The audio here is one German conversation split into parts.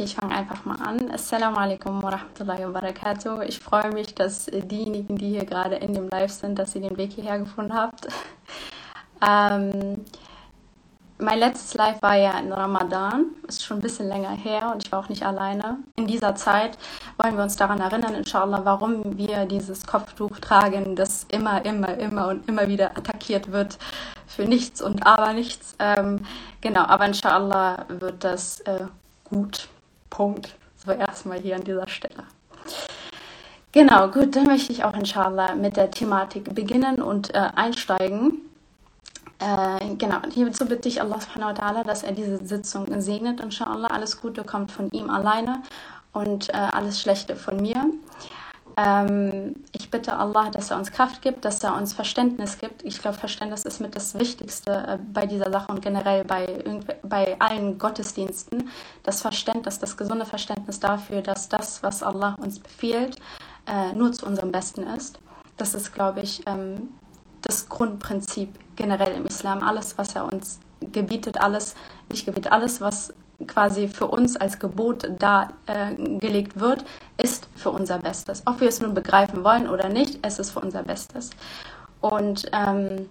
Okay, ich fange einfach mal an. Assalamu alaikum wa rahmatullahi wa barakatuh. Ich freue mich, dass diejenigen, die hier gerade in dem Live sind, dass ihr den Weg hierher gefunden habt. ähm, mein letztes Live war ja in Ramadan, ist schon ein bisschen länger her und ich war auch nicht alleine. In dieser Zeit wollen wir uns daran erinnern, inshallah, warum wir dieses Kopftuch tragen, das immer, immer, immer und immer wieder attackiert wird für nichts und aber nichts. Ähm, genau, aber inshallah wird das äh, gut. Punkt. So erstmal hier an dieser Stelle. Genau, gut, dann möchte ich auch inshallah mit der Thematik beginnen und äh, einsteigen. Äh, genau, hierzu bitte ich Allah subhanahu wa ta'ala, dass er diese Sitzung segnet, inshallah. Alles Gute kommt von ihm alleine und äh, alles Schlechte von mir. Ähm, ich bitte Allah, dass er uns Kraft gibt, dass er uns Verständnis gibt. Ich glaube, Verständnis ist mit das Wichtigste äh, bei dieser Sache und generell bei, bei allen Gottesdiensten. Das Verständnis, das gesunde Verständnis dafür, dass das, was Allah uns befiehlt, äh, nur zu unserem Besten ist. Das ist, glaube ich, ähm, das Grundprinzip generell im Islam. Alles, was er uns gebietet, alles, nicht gebietet, alles, was quasi für uns als Gebot dargelegt äh, wird, ist für unser Bestes. Ob wir es nun begreifen wollen oder nicht, es ist für unser Bestes. Und ähm,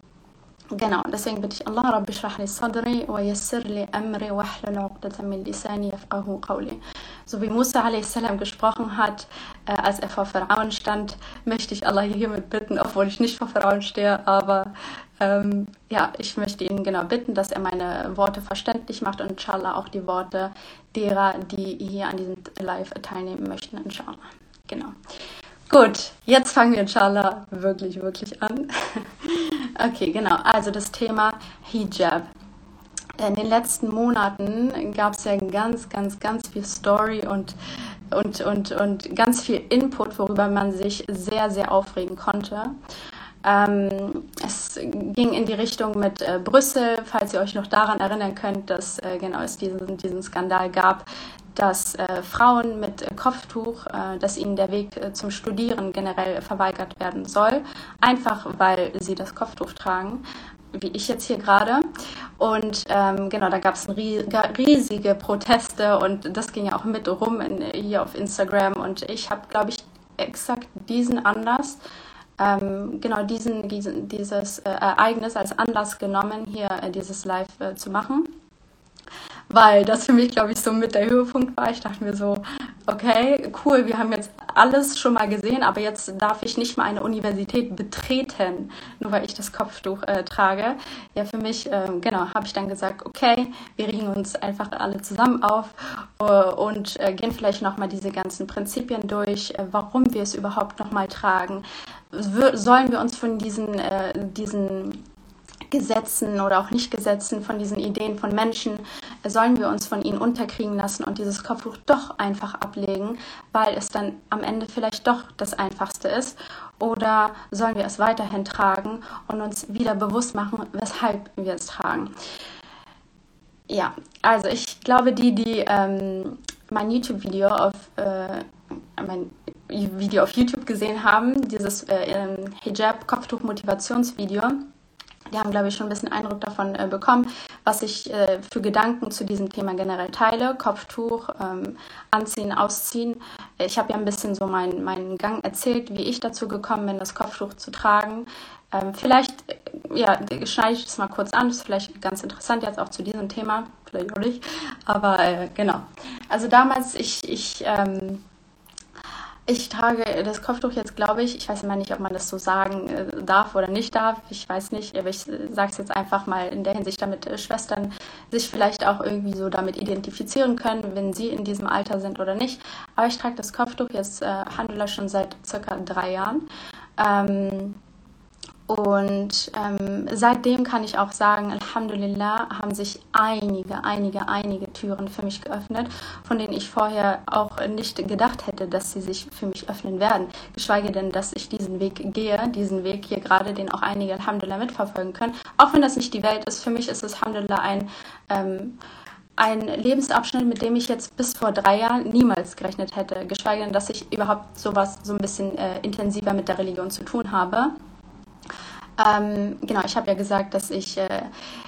Genau, deswegen bitte ich Allah, Rabbi li sadri wa yassir li amri wa hlul min lisani yafqahu qawli. So wie Musa a.s. gesprochen hat, äh, als er vor Pharaon stand, möchte ich Allah hiermit bitten, obwohl ich nicht vor Pharaon stehe, aber ähm, ja, ich möchte ihn genau bitten, dass er meine Worte verständlich macht und inshallah auch die Worte derer, die hier an diesem Live teilnehmen möchten, inshallah. Genau. Gut, jetzt fangen wir inshallah wirklich, wirklich an. okay, genau. Also das Thema Hijab. In den letzten Monaten gab es ja ganz, ganz, ganz viel Story und, und, und, und ganz viel Input, worüber man sich sehr, sehr aufregen konnte. Ähm, es ging in die Richtung mit äh, Brüssel, falls ihr euch noch daran erinnern könnt, dass äh, genau es diesen, diesen Skandal gab, dass äh, Frauen mit Kopftuch, äh, dass ihnen der Weg äh, zum Studieren generell verweigert werden soll, einfach weil sie das Kopftuch tragen wie ich jetzt hier gerade. Und ähm, genau, da gab es riesige Proteste und das ging ja auch mit rum in, hier auf Instagram. Und ich habe, glaube ich, exakt diesen Anlass ähm, genau diesen, diesen, dieses äh, Ereignis als Anlass genommen, hier äh, dieses Live äh, zu machen. Weil das für mich, glaube ich, so mit der Höhepunkt war. Ich dachte mir so, okay, cool, wir haben jetzt alles schon mal gesehen, aber jetzt darf ich nicht mal eine Universität betreten, nur weil ich das Kopftuch äh, trage. Ja, für mich, ähm, genau, habe ich dann gesagt, okay, wir regen uns einfach alle zusammen auf äh, und äh, gehen vielleicht nochmal diese ganzen Prinzipien durch, warum wir es überhaupt nochmal tragen, sollen wir uns von diesen, äh, diesen Gesetzen oder auch Nicht-Gesetzen, von diesen Ideen von Menschen, äh, sollen wir uns von ihnen unterkriegen lassen und dieses Kopftuch doch einfach ablegen, weil es dann am Ende vielleicht doch das Einfachste ist? Oder sollen wir es weiterhin tragen und uns wieder bewusst machen, weshalb wir es tragen? Ja, also ich glaube, die, die ähm, mein YouTube-Video auf äh, mein Video auf YouTube gesehen haben, dieses äh, ähm, Hijab-Kopftuch-Motivationsvideo. Die haben, glaube ich, schon ein bisschen Eindruck davon äh, bekommen, was ich äh, für Gedanken zu diesem Thema generell teile. Kopftuch, ähm, anziehen, ausziehen. Ich habe ja ein bisschen so meinen mein Gang erzählt, wie ich dazu gekommen bin, das Kopftuch zu tragen. Ähm, vielleicht, äh, ja, schneide ich das mal kurz an. Das ist vielleicht ganz interessant jetzt auch zu diesem Thema. Vielleicht auch nicht. Aber äh, genau. Also damals, ich, ich ähm, ich trage das Kopftuch jetzt, glaube ich, ich weiß immer nicht, ob man das so sagen äh, darf oder nicht darf. Ich weiß nicht, aber ich sage es jetzt einfach mal in der Hinsicht, damit äh, Schwestern sich vielleicht auch irgendwie so damit identifizieren können, wenn sie in diesem Alter sind oder nicht. Aber ich trage das Kopftuch jetzt, äh, Handler schon seit circa drei Jahren. Ähm, und ähm, seitdem kann ich auch sagen, Alhamdulillah, haben sich einige, einige, einige Türen für mich geöffnet, von denen ich vorher auch nicht gedacht hätte, dass sie sich für mich öffnen werden. Geschweige denn, dass ich diesen Weg gehe, diesen Weg hier gerade, den auch einige Alhamdulillah mitverfolgen können. Auch wenn das nicht die Welt ist, für mich ist es Alhamdulillah ein, ähm, ein Lebensabschnitt, mit dem ich jetzt bis vor drei Jahren niemals gerechnet hätte. Geschweige denn, dass ich überhaupt sowas so ein bisschen äh, intensiver mit der Religion zu tun habe. Ähm, genau, ich habe ja gesagt, dass ich äh,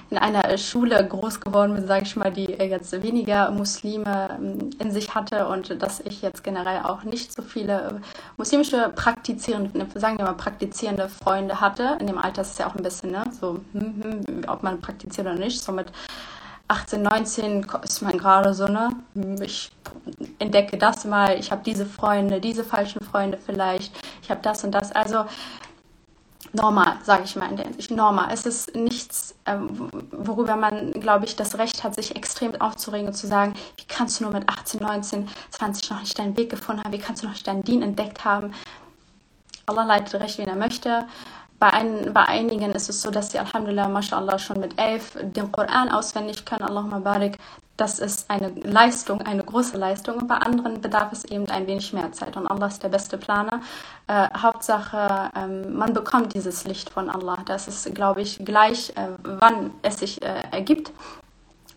in einer Schule groß geworden bin, sage ich mal, die jetzt weniger Muslime ähm, in sich hatte und dass ich jetzt generell auch nicht so viele muslimische praktizierende, sagen wir mal praktizierende Freunde hatte. In dem Alter ist es ja auch ein bisschen, ne, so, hm, hm, ob man praktiziert oder nicht. So mit 18, 19 ist man gerade so, ne? Ich entdecke das mal, ich habe diese Freunde, diese falschen Freunde vielleicht, ich habe das und das. Also normal, sage ich mal in der Hinsicht. Normal. Es ist nichts, ähm, worüber man, glaube ich, das Recht hat, sich extrem aufzuregen und zu sagen, wie kannst du nur mit 18, 19, 20 noch nicht deinen Weg gefunden haben, wie kannst du noch nicht deinen Dien entdeckt haben. Allah leitet recht, wen er möchte. Bei, ein, bei einigen ist es so, dass sie Alhamdulillah, MashaAllah, schon mit elf den Koran auswendig können. Allahumma barik. Das ist eine Leistung, eine große Leistung. Und bei anderen bedarf es eben ein wenig mehr Zeit. Und Allah ist der beste Planer. Äh, Hauptsache, ähm, man bekommt dieses Licht von Allah. Das ist, glaube ich, gleich, äh, wann es sich äh, ergibt.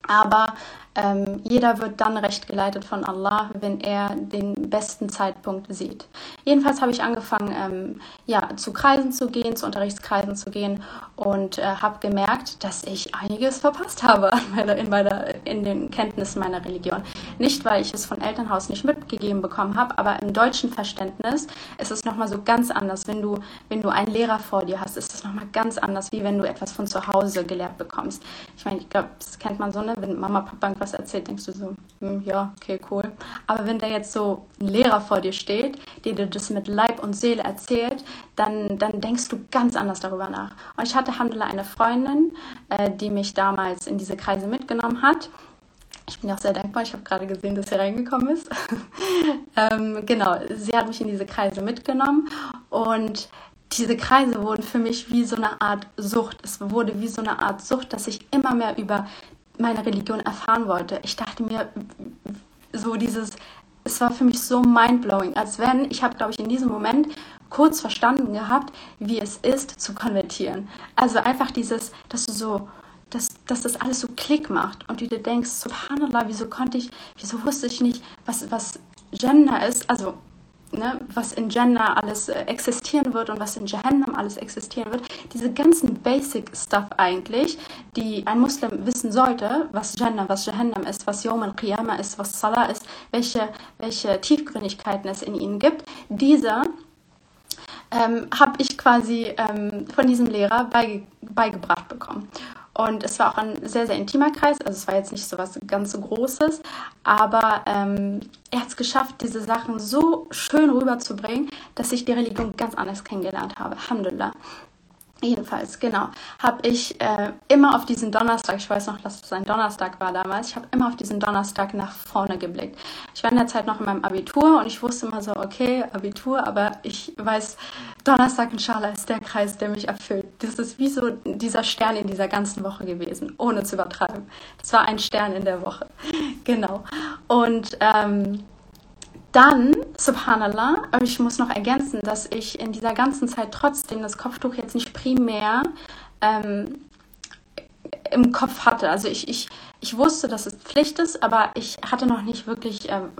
Aber ähm, jeder wird dann recht geleitet von Allah, wenn er den besten Zeitpunkt sieht. Jedenfalls habe ich angefangen, ähm, ja, zu Kreisen zu gehen, zu Unterrichtskreisen zu gehen und äh, habe gemerkt, dass ich einiges verpasst habe meiner, in, meiner, in den Kenntnissen meiner Religion. Nicht, weil ich es von Elternhaus nicht mitgegeben bekommen habe, aber im deutschen Verständnis ist es nochmal so ganz anders. Wenn du, wenn du einen Lehrer vor dir hast, ist es nochmal ganz anders, wie wenn du etwas von zu Hause gelehrt bekommst. Ich meine, ich glaube, das kennt man so, ne? wenn Mama, Papa was erzählt, denkst du so, hm, ja, okay, cool. Aber wenn da jetzt so ein Lehrer vor dir steht, der dir das mit Leib und Seele erzählt, dann, dann denkst du ganz anders darüber nach. Und ich hatte, Alhamdulillah, eine Freundin, äh, die mich damals in diese Kreise mitgenommen hat. Ich bin auch sehr dankbar. Ich habe gerade gesehen, dass sie reingekommen ist. ähm, genau, sie hat mich in diese Kreise mitgenommen und diese Kreise wurden für mich wie so eine Art Sucht. Es wurde wie so eine Art Sucht, dass ich immer mehr über meine Religion erfahren wollte. Ich dachte mir, so dieses, es war für mich so mindblowing, als wenn, ich habe, glaube ich, in diesem Moment kurz verstanden gehabt, wie es ist, zu konvertieren. Also einfach dieses, dass du so, dass, dass das alles so Klick macht und du dir denkst, subhanallah, wieso konnte ich, wieso wusste ich nicht, was, was Gender ist, also ne, was in Jannah alles äh, existieren wird und was in Jahannam alles existieren wird. Diese ganzen Basic Stuff eigentlich, die ein Muslim wissen sollte, was Jannah, was Jahannam ist, was Yom al-Qiyamah ist, was Salah ist, welche, welche Tiefgründigkeiten es in ihnen gibt, diese ähm, habe ich quasi ähm, von diesem Lehrer beige beigebracht bekommen. Und es war auch ein sehr, sehr intimer Kreis. Also es war jetzt nicht so was ganz so Großes. Aber ähm, er hat es geschafft, diese Sachen so schön rüberzubringen, dass ich die Religion ganz anders kennengelernt habe. Alhamdulillah. Jedenfalls, genau, habe ich äh, immer auf diesen Donnerstag, ich weiß noch, dass es ein Donnerstag war damals, ich habe immer auf diesen Donnerstag nach vorne geblickt. Ich war in der Zeit noch in meinem Abitur und ich wusste immer so, okay, Abitur, aber ich weiß, Donnerstag inshallah ist der Kreis, der mich erfüllt. Das ist wie so dieser Stern in dieser ganzen Woche gewesen, ohne zu übertreiben. Das war ein Stern in der Woche, genau. Und ähm, dann, subhanallah, ich muss noch ergänzen, dass ich in dieser ganzen Zeit trotzdem das Kopftuch jetzt nicht primär ähm, im Kopf hatte. Also ich, ich, ich wusste, dass es Pflicht ist, aber ich hatte noch nicht wirklich ähm,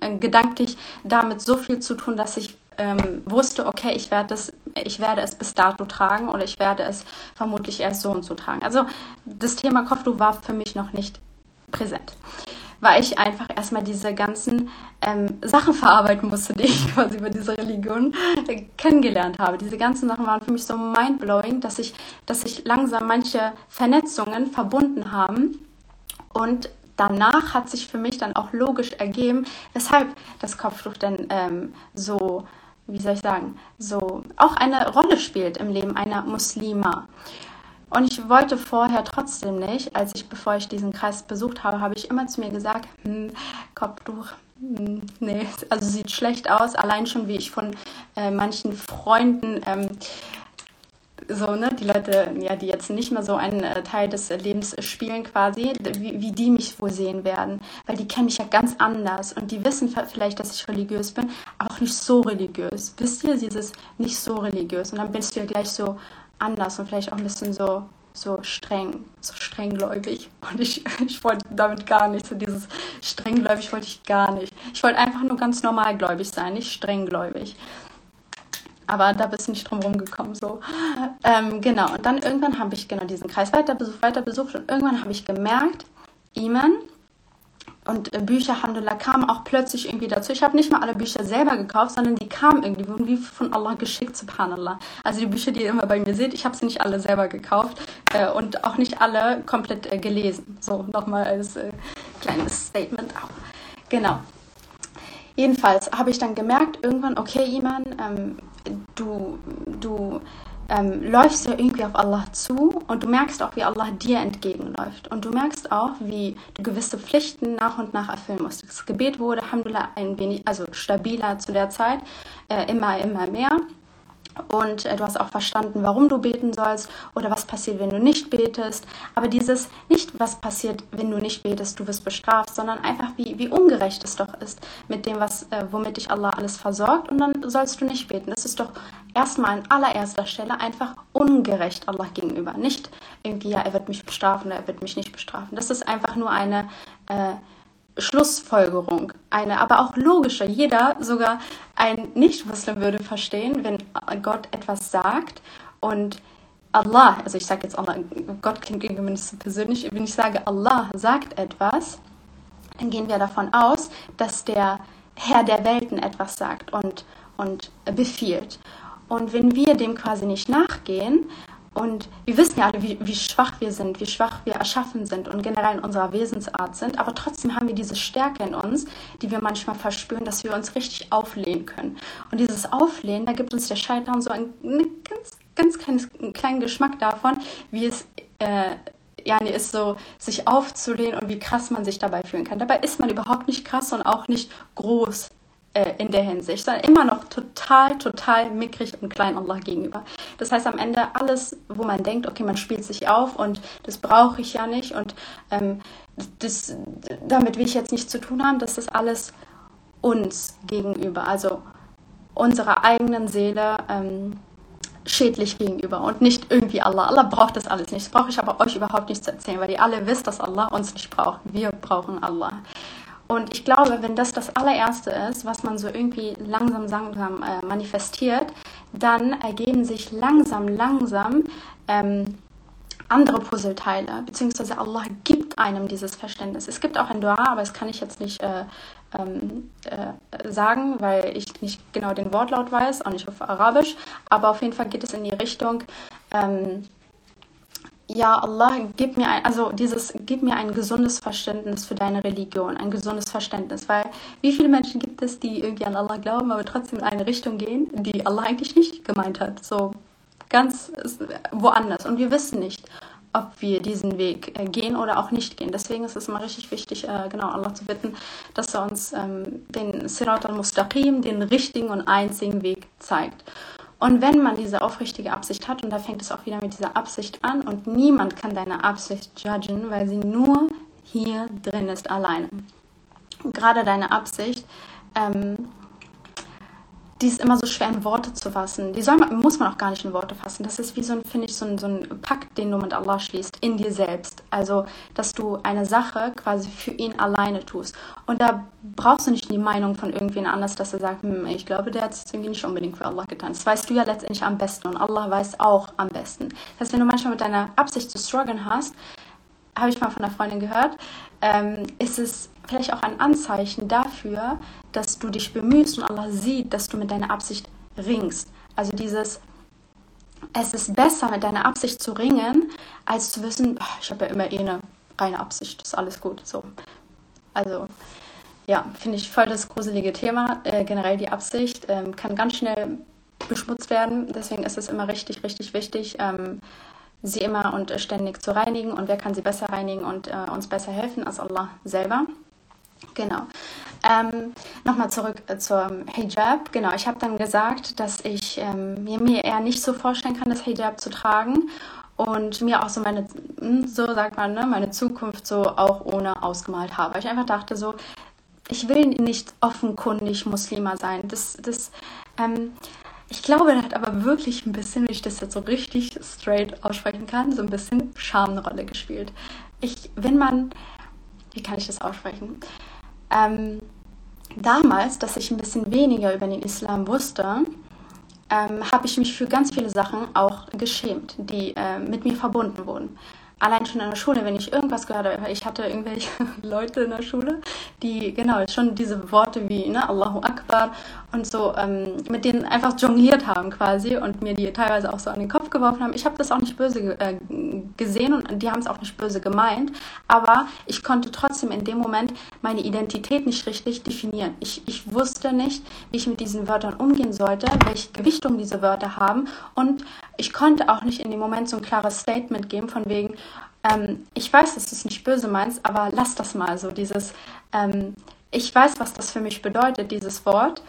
äh, gedanklich damit so viel zu tun, dass ich ähm, wusste, okay, ich werde, das, ich werde es bis dato tragen oder ich werde es vermutlich erst so und so tragen. Also das Thema Kopftuch war für mich noch nicht präsent weil ich einfach erstmal diese ganzen ähm, Sachen verarbeiten musste, die ich quasi über diese Religion äh, kennengelernt habe. Diese ganzen Sachen waren für mich so mindblowing, dass ich, dass ich langsam manche Vernetzungen verbunden haben und danach hat sich für mich dann auch logisch ergeben, weshalb das Kopftuch denn ähm, so, wie soll ich sagen, so auch eine Rolle spielt im Leben einer Muslima. Und ich wollte vorher trotzdem nicht, als ich, bevor ich diesen Kreis besucht habe, habe ich immer zu mir gesagt, hm, Kopftuch, hm, nee, also sieht schlecht aus. Allein schon, wie ich von äh, manchen Freunden, ähm, so, ne, die Leute, ja, die jetzt nicht mehr so einen äh, Teil des Lebens spielen quasi, wie, wie die mich wohl sehen werden. Weil die kennen mich ja ganz anders und die wissen vielleicht, dass ich religiös bin, aber auch nicht so religiös. Wisst ihr, dieses nicht so religiös. Und dann bist du ja gleich so, anders und vielleicht auch ein bisschen so, so streng, so strenggläubig. Und ich, ich wollte damit gar nicht, so dieses strenggläubig wollte ich gar nicht. Ich wollte einfach nur ganz normalgläubig sein, nicht strenggläubig. Aber da bist du nicht drum rumgekommen. So. Ähm, genau. Und dann irgendwann habe ich genau diesen Kreis weiter besucht, weiter besucht und irgendwann habe ich gemerkt, Iman und äh, Bücher, Alhamdulillah, kamen auch plötzlich irgendwie dazu. Ich habe nicht mal alle Bücher selber gekauft, sondern die kamen irgendwie, wurden wie von Allah geschickt, subhanallah. Also die Bücher, die ihr immer bei mir seht, ich habe sie nicht alle selber gekauft äh, und auch nicht alle komplett äh, gelesen. So, nochmal als äh, kleines Statement auch. Genau. Jedenfalls habe ich dann gemerkt, irgendwann, okay, Iman, ähm, du, du ähm, läufst ja irgendwie auf Allah zu und du merkst auch, wie Allah dir entgegenläuft. Und du merkst auch, wie du gewisse Pflichten nach und nach erfüllen musst. Das Gebet wurde, Alhamdulillah, ein wenig, also stabiler zu der Zeit, äh, immer, immer mehr und äh, du hast auch verstanden, warum du beten sollst oder was passiert, wenn du nicht betest. Aber dieses nicht, was passiert, wenn du nicht betest, du wirst bestraft, sondern einfach, wie, wie ungerecht es doch ist mit dem, was, äh, womit dich Allah alles versorgt und dann sollst du nicht beten. Das ist doch erstmal an allererster Stelle einfach ungerecht Allah gegenüber. Nicht irgendwie, ja, er wird mich bestrafen er wird mich nicht bestrafen. Das ist einfach nur eine äh, Schlussfolgerung, eine aber auch logische. Jeder, sogar ein Nicht-Muslim würde verstehen, wenn Gott etwas sagt und Allah, also ich sage jetzt Allah, Gott klingt irgendwie nicht so persönlich, wenn ich sage Allah sagt etwas, dann gehen wir davon aus, dass der Herr der Welten etwas sagt und, und befiehlt. Und wenn wir dem quasi nicht nachgehen und wir wissen ja alle, wie, wie, schwach wir sind, wie schwach wir erschaffen sind und generell in unserer Wesensart sind. Aber trotzdem haben wir diese Stärke in uns, die wir manchmal verspüren, dass wir uns richtig auflehnen können. Und dieses Auflehnen, da gibt uns der Scheitern so einen, ganz, ganz kleines, einen kleinen Geschmack davon, wie es äh, ja, nee, ist so, sich aufzulehnen und wie krass man sich dabei fühlen kann. Dabei ist man überhaupt nicht krass und auch nicht groß äh, in der Hinsicht, sondern immer noch total, total mickrig und klein Allah gegenüber. Das heißt am Ende alles, wo man denkt, okay, man spielt sich auf und das brauche ich ja nicht und ähm, das, damit will ich jetzt nichts zu tun haben, das ist alles uns gegenüber, also unserer eigenen Seele ähm, schädlich gegenüber und nicht irgendwie Allah. Allah braucht das alles nicht. Das brauche ich aber euch überhaupt nicht zu erzählen, weil ihr alle wisst, dass Allah uns nicht braucht. Wir brauchen Allah. Und ich glaube, wenn das das allererste ist, was man so irgendwie langsam, langsam äh, manifestiert, dann ergeben sich langsam, langsam ähm, andere Puzzleteile, beziehungsweise Allah gibt einem dieses Verständnis. Es gibt auch ein Dua, aber das kann ich jetzt nicht äh, ähm, äh, sagen, weil ich nicht genau den Wortlaut weiß, auch nicht auf Arabisch, aber auf jeden Fall geht es in die Richtung, ähm, ja, Allah, gib mir ein, also dieses, gib mir ein gesundes Verständnis für deine Religion, ein gesundes Verständnis, weil wie viele Menschen gibt es, die irgendwie an Allah glauben, aber trotzdem in eine Richtung gehen, die Allah eigentlich nicht gemeint hat, so ganz woanders und wir wissen nicht, ob wir diesen Weg äh, gehen oder auch nicht gehen. Deswegen ist es immer richtig wichtig, äh, genau Allah zu bitten, dass er uns ähm, den Sirat al-Mustaqim, den richtigen und einzigen Weg zeigt. Und wenn man diese aufrichtige Absicht hat, und da fängt es auch wieder mit dieser Absicht an, und niemand kann deine Absicht judgen, weil sie nur hier drin ist, alleine. Und gerade deine Absicht ähm, die ist immer so schwer in Worte zu fassen. Die man, muss man auch gar nicht in Worte fassen. Das ist wie so ein, finde ich, so ein, so ein Pakt, den du mit Allah schließt, in dir selbst. Also, dass du eine Sache quasi für ihn alleine tust. Und da brauchst du nicht die Meinung von irgendwen anders, dass er sagt, hm, ich glaube, der hat es irgendwie nicht unbedingt für Allah getan. Das weißt du ja letztendlich am besten und Allah weiß auch am besten. Das heißt, wenn du manchmal mit deiner Absicht zu strugglen hast, habe ich mal von einer Freundin gehört, ähm, ist es vielleicht auch ein Anzeichen dafür, dass du dich bemühst und Allah sieht, dass du mit deiner Absicht ringst. Also dieses, es ist besser, mit deiner Absicht zu ringen, als zu wissen, oh, ich habe ja immer eh eine reine Absicht, ist alles gut. So. Also, ja, finde ich voll das gruselige Thema. Äh, generell die Absicht ähm, kann ganz schnell beschmutzt werden. Deswegen ist es immer richtig, richtig wichtig, ähm, sie immer und ständig zu reinigen. Und wer kann sie besser reinigen und äh, uns besser helfen als Allah selber? Genau. Ähm, Nochmal zurück äh, zum Hijab. Genau, ich habe dann gesagt, dass ich ähm, mir eher nicht so vorstellen kann, das Hijab zu tragen und mir auch so meine, hm, so sagt man, ne, meine Zukunft so auch ohne ausgemalt habe. Ich einfach dachte so, ich will nicht offenkundig Muslima sein. Das, das, ähm, ich glaube, da hat aber wirklich ein bisschen, wenn ich das jetzt so richtig straight aussprechen kann, so ein bisschen Scham eine Rolle gespielt. Ich, wenn man, wie kann ich das aussprechen? Ähm, damals, dass ich ein bisschen weniger über den Islam wusste, ähm, habe ich mich für ganz viele Sachen auch geschämt, die äh, mit mir verbunden wurden. Allein schon in der Schule, wenn ich irgendwas gehört habe, ich hatte irgendwelche Leute in der Schule, die genau schon diese Worte wie ne, Allahu Akbar und so ähm, mit denen einfach jongliert haben quasi und mir die teilweise auch so an den Kopf geworfen haben. Ich habe das auch nicht böse äh, gesehen und die haben es auch nicht böse gemeint, aber ich konnte trotzdem in dem Moment meine Identität nicht richtig definieren. Ich, ich wusste nicht, wie ich mit diesen Wörtern umgehen sollte, welche Gewichtung diese Wörter haben und ich konnte auch nicht in dem Moment so ein klares Statement geben von wegen, ähm, ich weiß, dass du es nicht böse meinst, aber lass das mal so, dieses, ähm, ich weiß, was das für mich bedeutet, dieses Wort.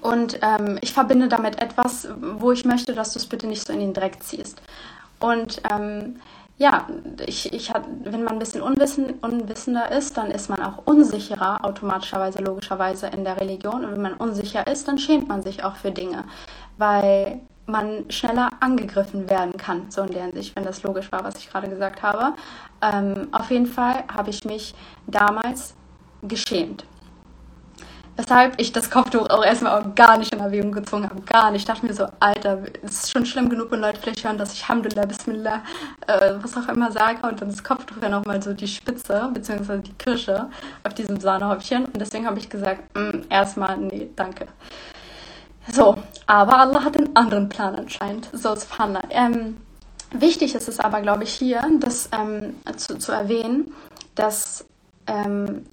Und ähm, ich verbinde damit etwas, wo ich möchte, dass du es bitte nicht so in den Dreck ziehst. Und ähm, ja, ich, ich hat, wenn man ein bisschen unwissen, unwissender ist, dann ist man auch unsicherer, automatischerweise, logischerweise in der Religion. Und wenn man unsicher ist, dann schämt man sich auch für Dinge, weil man schneller angegriffen werden kann, so in der Hinsicht, wenn das logisch war, was ich gerade gesagt habe. Ähm, auf jeden Fall habe ich mich damals geschämt. Weshalb ich das Kopftuch auch erstmal auch gar nicht in Erwägung gezogen habe. Gar nicht. Ich dachte mir so, Alter, es ist schon schlimm genug, wenn Leute vielleicht hören, dass ich Alhamdulillah, Bismillah, äh, was auch immer sage. Und dann das Kopftuch ja nochmal so die Spitze, beziehungsweise die Kirsche auf diesem Sahnehäubchen. Und deswegen habe ich gesagt, mm, erstmal, nee, danke. So, aber Allah hat einen anderen Plan anscheinend. So, subhanallah. Ähm, wichtig ist es aber, glaube ich, hier, das ähm, zu, zu erwähnen, dass ähm,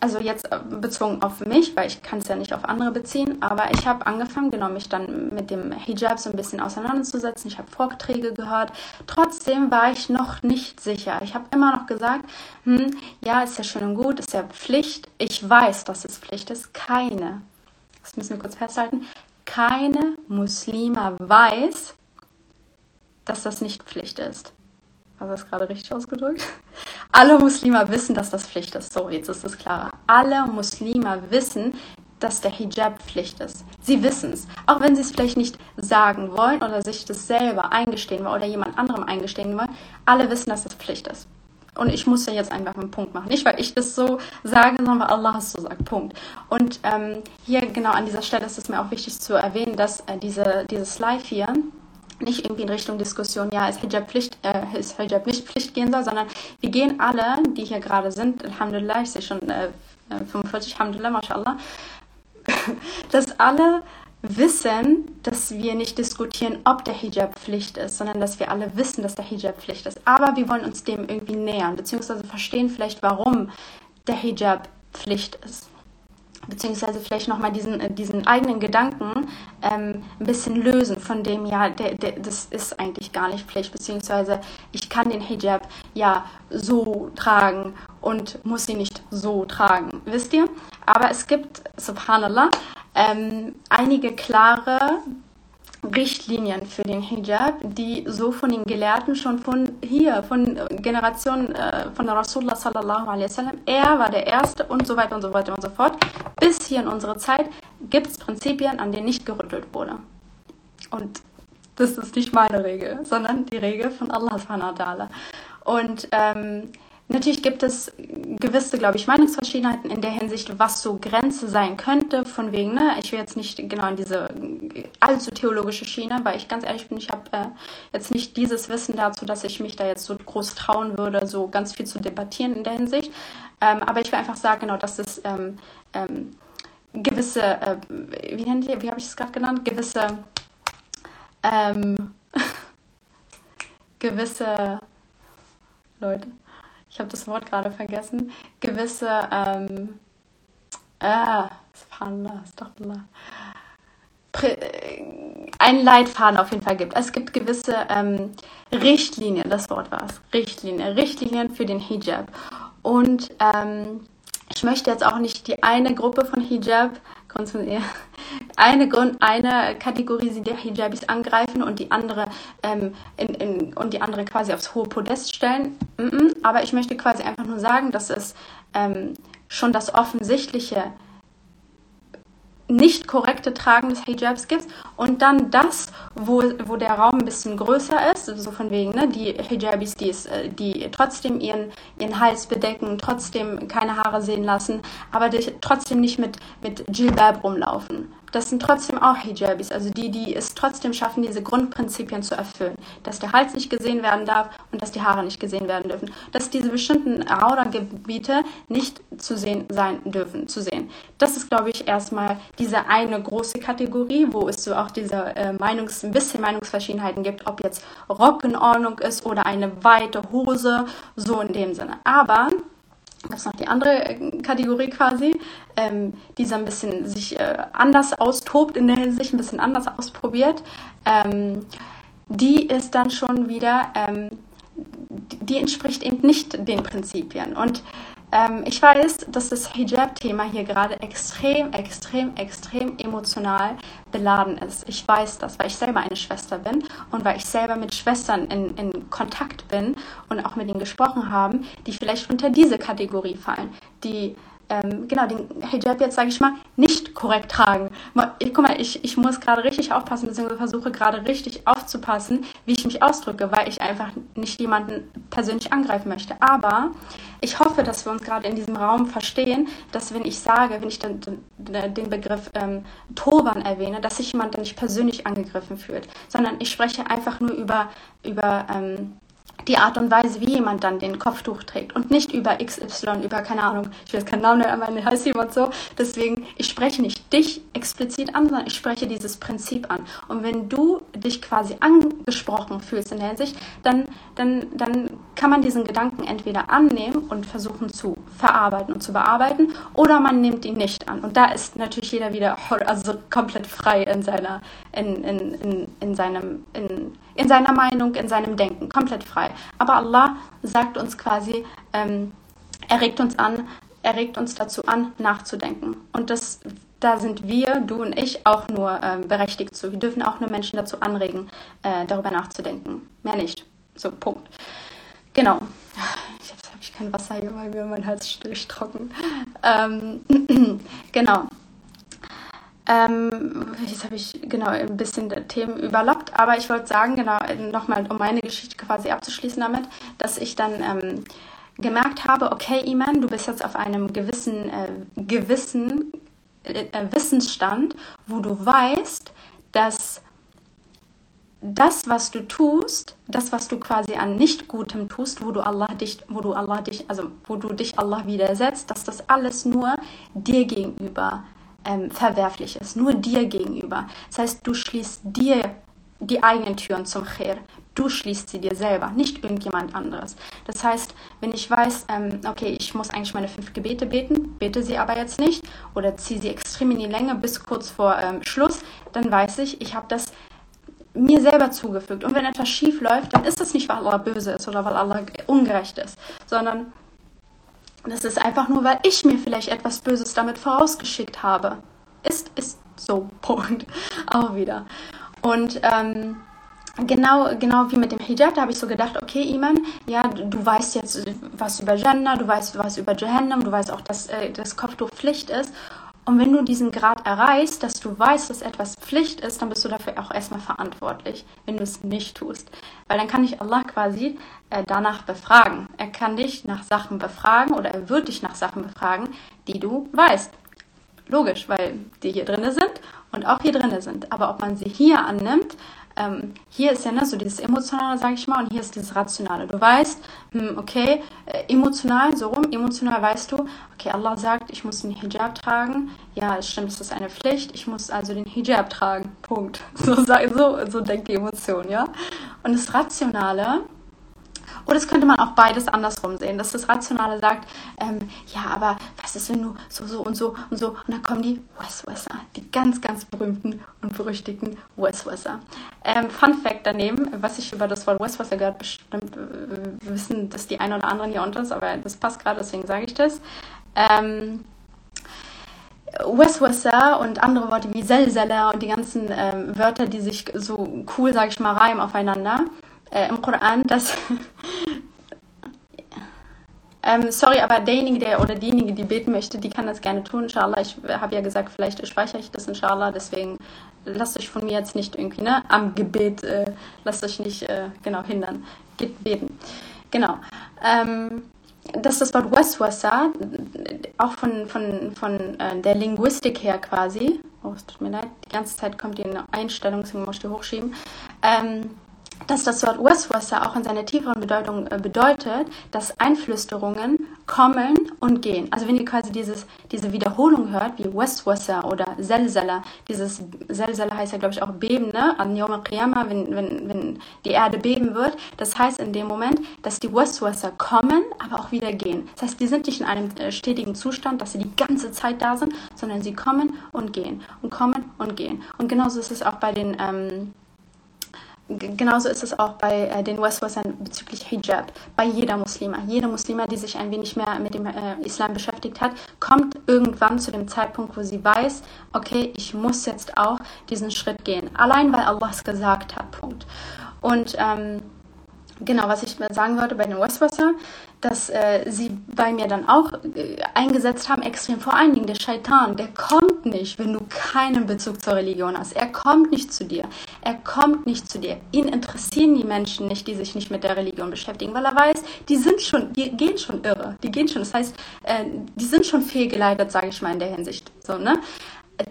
also jetzt äh, bezogen auf mich, weil ich kann es ja nicht auf andere beziehen, aber ich habe angefangen, genau, mich dann mit dem Hijab so ein bisschen auseinanderzusetzen. Ich habe Vorträge gehört. Trotzdem war ich noch nicht sicher. Ich habe immer noch gesagt, hm, ja, ist ja schön und gut, ist ja Pflicht. Ich weiß, dass es Pflicht ist. Keine, das müssen wir kurz festhalten, keine Muslima weiß, dass das nicht Pflicht ist. War das gerade richtig ausgedrückt? Alle Muslime wissen, dass das Pflicht ist. So, jetzt ist es klarer. Alle Muslime wissen, dass der Hijab Pflicht ist. Sie wissen es. Auch wenn sie es vielleicht nicht sagen wollen oder sich das selber eingestehen wollen oder jemand anderem eingestehen wollen, alle wissen, dass das Pflicht ist. Und ich muss ja jetzt einfach einen Punkt machen. Nicht, weil ich das so sage, sondern weil Allah es so sagt. Punkt. Und ähm, hier genau an dieser Stelle ist es mir auch wichtig zu erwähnen, dass äh, diese, dieses Live hier nicht irgendwie in Richtung Diskussion, ja, ist Hijab, Pflicht, äh, ist Hijab nicht Pflicht gehen soll, sondern wir gehen alle, die hier gerade sind, Alhamdulillah, ich sehe schon äh, 45, Alhamdulillah, mashallah, dass alle wissen, dass wir nicht diskutieren, ob der Hijab Pflicht ist, sondern dass wir alle wissen, dass der Hijab Pflicht ist. Aber wir wollen uns dem irgendwie nähern, beziehungsweise verstehen vielleicht, warum der Hijab Pflicht ist beziehungsweise vielleicht nochmal diesen, äh, diesen eigenen Gedanken ähm, ein bisschen lösen von dem, ja, der, der, das ist eigentlich gar nicht Pflicht, beziehungsweise ich kann den Hijab ja so tragen und muss ihn nicht so tragen, wisst ihr? Aber es gibt, subhanallah, ähm, einige klare Richtlinien für den Hijab, die so von den Gelehrten schon von hier, von Generationen äh, von Rasulullah sallallahu alaihi wasallam, er war der Erste und so weiter und so weiter und so fort. Bis hier in unsere Zeit gibt es Prinzipien, an denen nicht gerüttelt wurde. Und das ist nicht meine Regel, sondern die Regel von Allah subhanahu. Und ähm, Natürlich gibt es gewisse, glaube ich, Meinungsverschiedenheiten in der Hinsicht, was so Grenze sein könnte, von wegen, ne, ich will jetzt nicht genau in diese allzu theologische Schiene, weil ich ganz ehrlich bin, ich habe äh, jetzt nicht dieses Wissen dazu, dass ich mich da jetzt so groß trauen würde, so ganz viel zu debattieren in der Hinsicht. Ähm, aber ich will einfach sagen, genau, dass es ähm, ähm, gewisse, äh, wie ihr, wie habe ich es gerade genannt, gewisse, ähm, gewisse Leute ich habe das Wort gerade vergessen, gewisse, ähm, äh, Astaghfirullah, einen Leitfaden auf jeden Fall gibt. Es gibt gewisse ähm, Richtlinien, das Wort war es, Richtlinien, Richtlinien für den Hijab. Und ähm, ich möchte jetzt auch nicht die eine Gruppe von Hijab eine, eine Kategorie der Hijabis angreifen und die andere ähm, in, in, und die andere quasi aufs hohe Podest stellen. -mm. Aber ich möchte quasi einfach nur sagen, dass es ähm, schon das Offensichtliche nicht korrekte Tragen des Hijabs gibt und dann das, wo, wo der Raum ein bisschen größer ist, so von wegen, ne, die Hijabis, die, ist, äh, die trotzdem ihren, ihren Hals bedecken, trotzdem keine Haare sehen lassen, aber trotzdem nicht mit, mit Jilbab rumlaufen. Das sind trotzdem auch Hijabis, also die, die es trotzdem schaffen, diese Grundprinzipien zu erfüllen. Dass der Hals nicht gesehen werden darf und dass die Haare nicht gesehen werden dürfen. Dass diese bestimmten Aura-Gebiete nicht zu sehen sein dürfen, zu sehen. Das ist, glaube ich, erstmal diese eine große Kategorie, wo es so auch diese äh, Meinungs-, ein bisschen Meinungsverschiedenheiten gibt, ob jetzt Rock in Ordnung ist oder eine weite Hose, so in dem Sinne. Aber gab es noch die andere äh, Kategorie quasi, ähm, die so ein bisschen sich äh, anders austobt in der Hinsicht, ein bisschen anders ausprobiert. Ähm, die ist dann schon wieder, ähm, die, die entspricht eben nicht den Prinzipien. Und ähm, ich weiß, dass das Hijab-Thema hier gerade extrem, extrem, extrem emotional beladen ist. Ich weiß das, weil ich selber eine Schwester bin und weil ich selber mit Schwestern in, in Kontakt bin und auch mit ihnen gesprochen haben, die vielleicht unter diese Kategorie fallen, die ähm, genau, den Hijab jetzt, sage ich mal, nicht korrekt tragen. Guck mal, ich, ich muss gerade richtig aufpassen, beziehungsweise versuche gerade richtig aufzupassen, wie ich mich ausdrücke, weil ich einfach nicht jemanden persönlich angreifen möchte. Aber ich hoffe, dass wir uns gerade in diesem Raum verstehen, dass wenn ich sage, wenn ich den, den Begriff ähm, Turban erwähne, dass sich jemand dann nicht persönlich angegriffen fühlt, sondern ich spreche einfach nur über, über ähm, die Art und Weise, wie jemand dann den Kopftuch trägt und nicht über XY, über keine Ahnung, ich jetzt keinen Namen aber heißt jemand so. Deswegen, ich spreche nicht dich explizit an, sondern ich spreche dieses Prinzip an. Und wenn du dich quasi angesprochen fühlst in der Hinsicht, dann, dann, dann kann man diesen Gedanken entweder annehmen und versuchen zu verarbeiten und zu bearbeiten oder man nimmt ihn nicht an. Und da ist natürlich jeder wieder also komplett frei in seiner, in, in, in, in seinem, in, in seiner Meinung, in seinem Denken, komplett frei. Aber Allah sagt uns quasi, ähm, er regt uns an, er regt uns dazu an, nachzudenken. Und das, da sind wir, du und ich, auch nur ähm, berechtigt zu. Wir dürfen auch nur Menschen dazu anregen, äh, darüber nachzudenken. Mehr nicht. So, Punkt. Genau. Jetzt habe ich kein Wasser hier, weil mir mein Hals durchtrocken. Ähm, genau. Ähm, jetzt habe ich genau ein bisschen Themen überlappt, aber ich wollte sagen, genau, nochmal, um meine Geschichte quasi abzuschließen damit, dass ich dann ähm, gemerkt habe, okay, Iman, du bist jetzt auf einem gewissen, äh, gewissen äh, Wissensstand, wo du weißt, dass das, was du tust, das, was du quasi an nicht Gutem tust, wo du Allah dich, wo du Allah dich, also wo du dich Allah widersetzt, dass das alles nur dir gegenüber ähm, verwerflich ist, nur dir gegenüber. Das heißt, du schließt dir die eigenen Türen zum Khair. Du schließt sie dir selber, nicht irgendjemand anderes. Das heißt, wenn ich weiß, ähm, okay, ich muss eigentlich meine fünf Gebete beten, bete sie aber jetzt nicht oder ziehe sie extrem in die Länge bis kurz vor ähm, Schluss, dann weiß ich, ich habe das mir selber zugefügt. Und wenn etwas schief läuft, dann ist das nicht, weil Allah böse ist oder weil Allah ungerecht ist, sondern das ist einfach nur, weil ich mir vielleicht etwas Böses damit vorausgeschickt habe. Ist, ist so, Punkt. Auch wieder. Und ähm, genau, genau wie mit dem Hijab, da habe ich so gedacht, okay, Iman, ja, du weißt jetzt was über Gender, du weißt was über Jahannam, du weißt auch, dass äh, das Kopftuch Pflicht ist. Und wenn du diesen Grad erreichst, dass du weißt, dass etwas Pflicht ist, dann bist du dafür auch erstmal verantwortlich, wenn du es nicht tust. Weil dann kann dich Allah quasi äh, danach befragen. Er kann dich nach Sachen befragen oder er wird dich nach Sachen befragen, die du weißt. Logisch, weil die hier drinne sind und auch hier drinne sind. Aber ob man sie hier annimmt, ähm, hier ist ja ne, so dieses Emotionale, sage ich mal, und hier ist dieses Rationale. Du weißt, hm, okay, äh, emotional, so rum, emotional weißt du, okay, Allah sagt, ich muss den Hijab tragen. Ja, es stimmt, es ist eine Pflicht, ich muss also den Hijab tragen. Punkt. So, so, so denkt die Emotion, ja. Und das Rationale, oder es könnte man auch beides andersrum sehen, dass das Rationale sagt, ähm, ja, aber was ist, wenn du so, so und so und so, und dann kommen die Westwasser, die ganz, ganz berühmten und berüchtigten Westwasser. Ähm, Fun Fact daneben, was ich über das Wort Westwasser gehört, bestimmt äh, wissen das die einen oder anderen hier unter, aber das passt gerade, deswegen sage ich das. Ähm, Westwasser und andere Worte wie Selseller und die ganzen ähm, Wörter, die sich so cool, sage ich mal, reimen aufeinander, äh, im Koran, dass ähm, sorry, aber derjenige, der oder diejenige, die beten möchte, die kann das gerne tun, inshallah. Ich habe ja gesagt, vielleicht speichere ich das inshallah, deswegen lasst euch von mir jetzt nicht irgendwie ne, am Gebet, äh, lasst euch nicht äh, genau hindern. Geht beten. Genau. Ähm, dass das Wort Waswasa auch von, von, von äh, der Linguistik her quasi, oh, es tut mir leid, die ganze Zeit kommt die Einstellung, deswegen muss ich die hochschieben. Ähm, dass das Wort Waswasser auch in seiner tieferen Bedeutung äh, bedeutet, dass Einflüsterungen kommen und gehen. Also wenn ihr quasi dieses, diese Wiederholung hört, wie Waswasser oder Zelzala, dieses Zelzala heißt ja glaube ich auch Beben, ne? an Yom Qiyamah, wenn, wenn, wenn die Erde beben wird, das heißt in dem Moment, dass die Waswasser kommen, aber auch wieder gehen. Das heißt, die sind nicht in einem äh, stetigen Zustand, dass sie die ganze Zeit da sind, sondern sie kommen und gehen und kommen und gehen. Und genauso ist es auch bei den ähm, genauso ist es auch bei äh, den Westwestern bezüglich Hijab. Bei jeder Muslima. Jede Muslima, die sich ein wenig mehr mit dem äh, Islam beschäftigt hat, kommt irgendwann zu dem Zeitpunkt, wo sie weiß, okay, ich muss jetzt auch diesen Schritt gehen. Allein weil Allah es gesagt hat. Punkt. Und ähm, genau, was ich sagen wollte bei den Westwasser, dass äh, sie bei mir dann auch äh, eingesetzt haben, extrem. Vor allen Dingen der Shaitan, der kommt nicht, wenn du keinen Bezug zur Religion hast. Er kommt nicht zu dir. Er kommt nicht zu dir. Ihn interessieren die Menschen nicht, die sich nicht mit der Religion beschäftigen, weil er weiß, die sind schon, die gehen schon irre. Die gehen schon, das heißt, äh, die sind schon fehlgeleitet, sage ich mal in der Hinsicht. So, ne?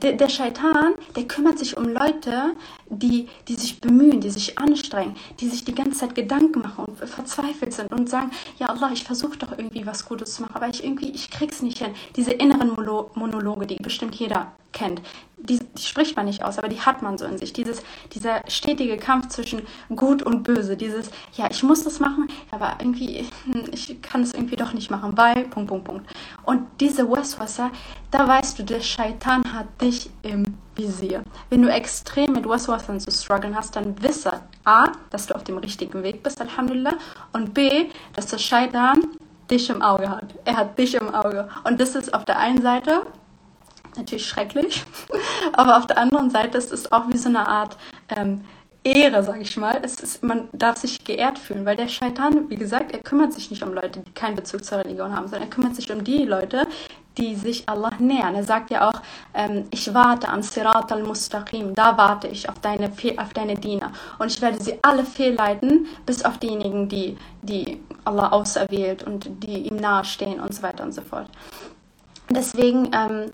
Der, der Scheitan, der kümmert sich um Leute, die, die sich bemühen, die sich anstrengen, die sich die ganze Zeit Gedanken machen und verzweifelt sind und sagen, ja Allah, ich versuche doch irgendwie was Gutes zu machen, aber ich irgendwie, ich krieg's nicht hin. Diese inneren Monologe, die bestimmt jeder kennt, die, die, spricht man nicht aus, aber die hat man so in sich. Dieses, dieser stetige Kampf zwischen Gut und Böse, dieses, ja, ich muss das machen, aber irgendwie, hm, ich kann es irgendwie doch nicht machen, weil, Punkt, Punkt, Punkt. Und diese Waswasser, da weißt du, der Shaitan hat dich im Visier. Wenn du extrem mit Waswassern zu strugglen hast, dann wisse A, dass du auf dem richtigen Weg bist, Alhamdulillah, und B, dass der Shaitan dich im Auge hat. Er hat dich im Auge. Und das ist auf der einen Seite natürlich schrecklich, aber auf der anderen Seite ist es auch wie so eine Art ähm, Ehre, sage ich mal. Es ist, man darf sich geehrt fühlen, weil der Shaitan, wie gesagt, er kümmert sich nicht um Leute, die keinen Bezug zur Religion haben, sondern er kümmert sich um die Leute, die sich Allah nähern. Er sagt ja auch, ähm, ich warte am Sirat al-Mustaqim, da warte ich auf deine, auf deine Diener. Und ich werde sie alle fehlleiten, bis auf diejenigen, die, die Allah auserwählt und die ihm nahestehen und so weiter und so fort. Deswegen ähm,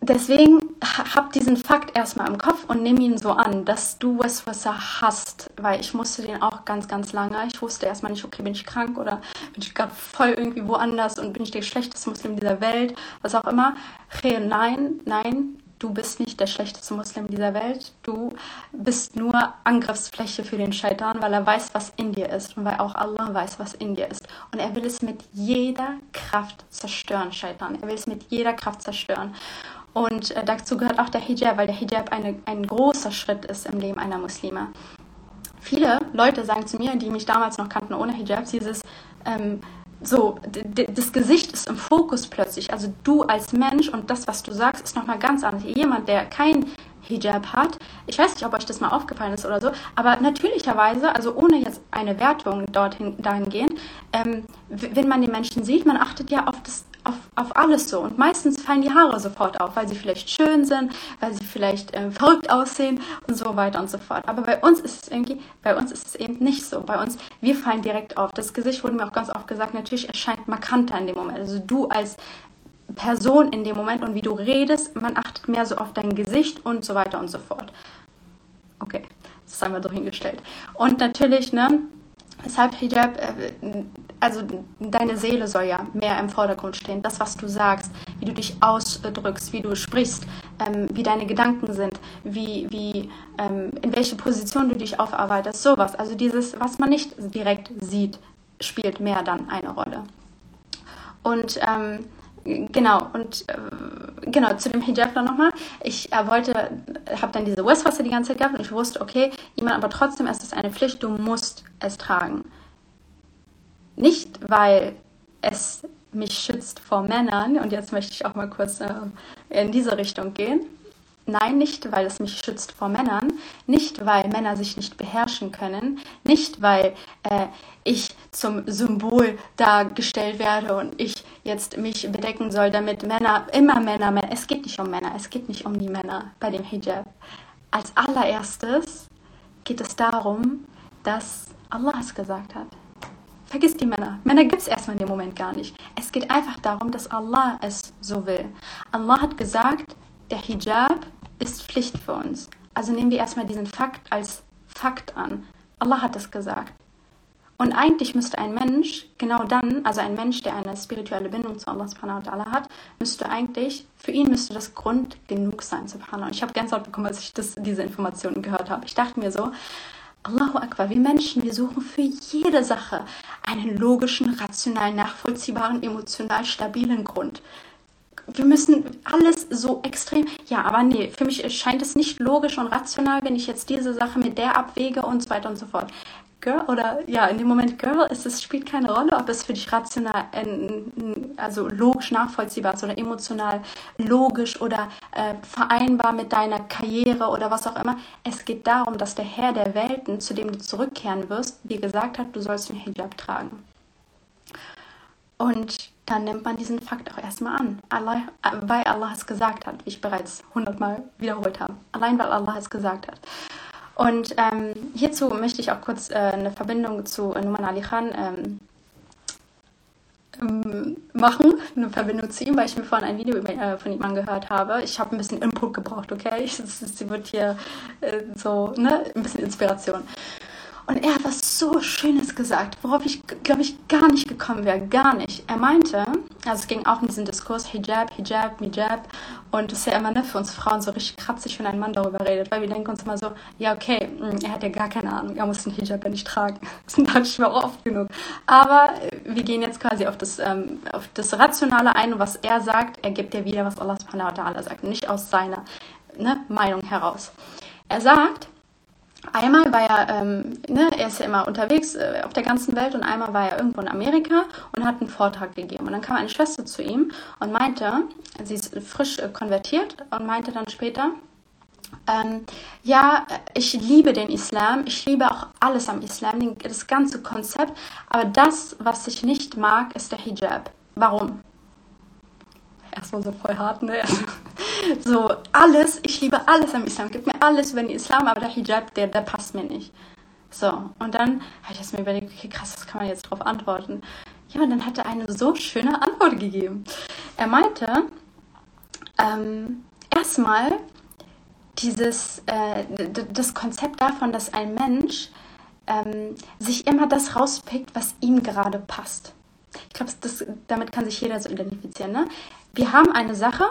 deswegen hab diesen Fakt erstmal im Kopf und nimm ihn so an, dass du Waswasser hast, weil ich musste den auch ganz, ganz lange. Ich wusste erstmal nicht, okay, bin ich krank oder bin ich gerade voll irgendwie woanders und bin ich der schlechteste Muslim dieser Welt, was auch immer. Hey, nein, nein, du bist nicht der schlechteste Muslim dieser Welt. Du bist nur Angriffsfläche für den Shaitan, weil er weiß, was in dir ist und weil auch Allah weiß, was in dir ist. Und er will es mit jeder Kraft zerstören, Shaitan. Er will es mit jeder Kraft zerstören. Und äh, dazu gehört auch der Hijab, weil der Hijab eine, ein großer Schritt ist im Leben einer Muslima. Viele Leute sagen zu mir, die mich damals noch kannten ohne Hijab, dieses ähm, so, das Gesicht ist im Fokus plötzlich. Also du als Mensch und das, was du sagst, ist nochmal ganz anders. Jemand, der kein Hijab hat. Ich weiß nicht, ob euch das mal aufgefallen ist oder so, aber natürlicherweise, also ohne jetzt eine Wertung dorthin dahingehend, ähm, wenn man den Menschen sieht, man achtet ja auf das auf, auf alles so. Und meistens fallen die Haare sofort auf, weil sie vielleicht schön sind, weil sie vielleicht äh, verrückt aussehen und so weiter und so fort. Aber bei uns ist es irgendwie, bei uns ist es eben nicht so. Bei uns, wir fallen direkt auf. Das Gesicht wurde mir auch ganz oft gesagt, natürlich erscheint markanter in dem Moment. Also du als Person in dem Moment und wie du redest, man achtet mehr so auf dein Gesicht und so weiter und so fort. Okay, das haben wir so hingestellt. Und natürlich, ne, Weshalb Hijab, äh, also deine Seele soll ja mehr im Vordergrund stehen. Das, was du sagst, wie du dich ausdrückst, wie du sprichst, ähm, wie deine Gedanken sind, wie, wie, ähm, in welche Position du dich aufarbeitest, sowas. Also dieses, was man nicht direkt sieht, spielt mehr dann eine Rolle. Und ähm, genau, und äh, genau, zu dem Hijab dann nochmal. Ich äh, wollte, habe dann diese Westwasser die ganze Zeit gehabt und ich wusste, okay, jemand, aber trotzdem ist es eine Pflicht, du musst es tragen. Nicht, weil es mich schützt vor Männern, und jetzt möchte ich auch mal kurz äh, in diese Richtung gehen, Nein, nicht, weil es mich schützt vor Männern, nicht, weil Männer sich nicht beherrschen können, nicht, weil äh, ich zum Symbol dargestellt werde und ich jetzt mich bedecken soll, damit Männer, immer Männer, Männer, es geht nicht um Männer, es geht nicht um die Männer bei dem Hijab. Als allererstes geht es darum, dass Allah es gesagt hat. Vergiss die Männer. Männer gibt es erstmal in dem Moment gar nicht. Es geht einfach darum, dass Allah es so will. Allah hat gesagt, der Hijab ist Pflicht für uns. Also nehmen wir erstmal diesen Fakt als Fakt an. Allah hat es gesagt. Und eigentlich müsste ein Mensch genau dann, also ein Mensch, der eine spirituelle Bindung zu Allah subhanahu wa ta'ala hat, müsste eigentlich, für ihn müsste das Grund genug sein, subhanahu. Ich habe Gänsehaut bekommen, als ich das, diese Informationen gehört habe. Ich dachte mir so, Allahu Akbar, wir Menschen, wir suchen für jede Sache einen logischen, rational nachvollziehbaren, emotional stabilen Grund wir müssen alles so extrem. Ja, aber nee, für mich scheint es nicht logisch und rational, wenn ich jetzt diese Sache mit der abwäge und so weiter und so fort. Girl oder ja, in dem Moment Girl ist es spielt keine Rolle, ob es für dich rational, äh, also logisch nachvollziehbar ist oder emotional logisch oder äh, vereinbar mit deiner Karriere oder was auch immer. Es geht darum, dass der Herr der Welten, zu dem du zurückkehren wirst, dir gesagt hat, du sollst den Hijab tragen. Und dann nimmt man diesen Fakt auch erstmal an. Allah, weil Allah es gesagt hat, wie ich bereits hundertmal wiederholt habe. Allein weil Allah es gesagt hat. Und ähm, hierzu möchte ich auch kurz äh, eine Verbindung zu Numan Ali Khan ähm, ähm, machen, eine Verbindung zu ihm, weil ich mir vorhin ein Video äh, von ihm angehört habe. Ich habe ein bisschen Input gebraucht, okay? Sie wird hier äh, so, ne, ein bisschen Inspiration. Und er hat was so Schönes gesagt, worauf ich, glaube ich, gar nicht gekommen wäre. Gar nicht. Er meinte, also es ging auch in diesem Diskurs, Hijab, Hijab, Hijab. Und es ist ja immer ne, für uns Frauen so richtig kratzig, wenn ein Mann darüber redet, weil wir denken uns immer so, ja, okay, hm, er hat ja gar keine Ahnung, er muss den Hijab ja nicht tragen. Das dachte ich mir auch oft genug. Aber wir gehen jetzt quasi auf das, ähm, auf das Rationale ein und was er sagt, er gibt ja wieder, was Allah subhanahu wa ta'ala sagt, nicht aus seiner ne, Meinung heraus. Er sagt, Einmal war er, ähm, ne, er ist ja immer unterwegs äh, auf der ganzen Welt und einmal war er irgendwo in Amerika und hat einen Vortrag gegeben. Und dann kam eine Schwester zu ihm und meinte, sie ist frisch äh, konvertiert und meinte dann später, ähm, ja, ich liebe den Islam, ich liebe auch alles am Islam, das ganze Konzept, aber das, was ich nicht mag, ist der Hijab. Warum? Erstmal so voll hart, ne? So, alles, ich liebe alles am Islam. Gib mir alles über den Islam, aber der Hijab, der, der passt mir nicht. So, und dann habe ich das mir überlegt, okay, krass, das kann man jetzt darauf antworten. Ja, und dann hat er eine so schöne Antwort gegeben. Er meinte, ähm, erstmal dieses, äh, das Konzept davon, dass ein Mensch ähm, sich immer das rauspickt, was ihm gerade passt. Ich glaube, damit kann sich jeder so identifizieren. Ne? Wir haben eine Sache,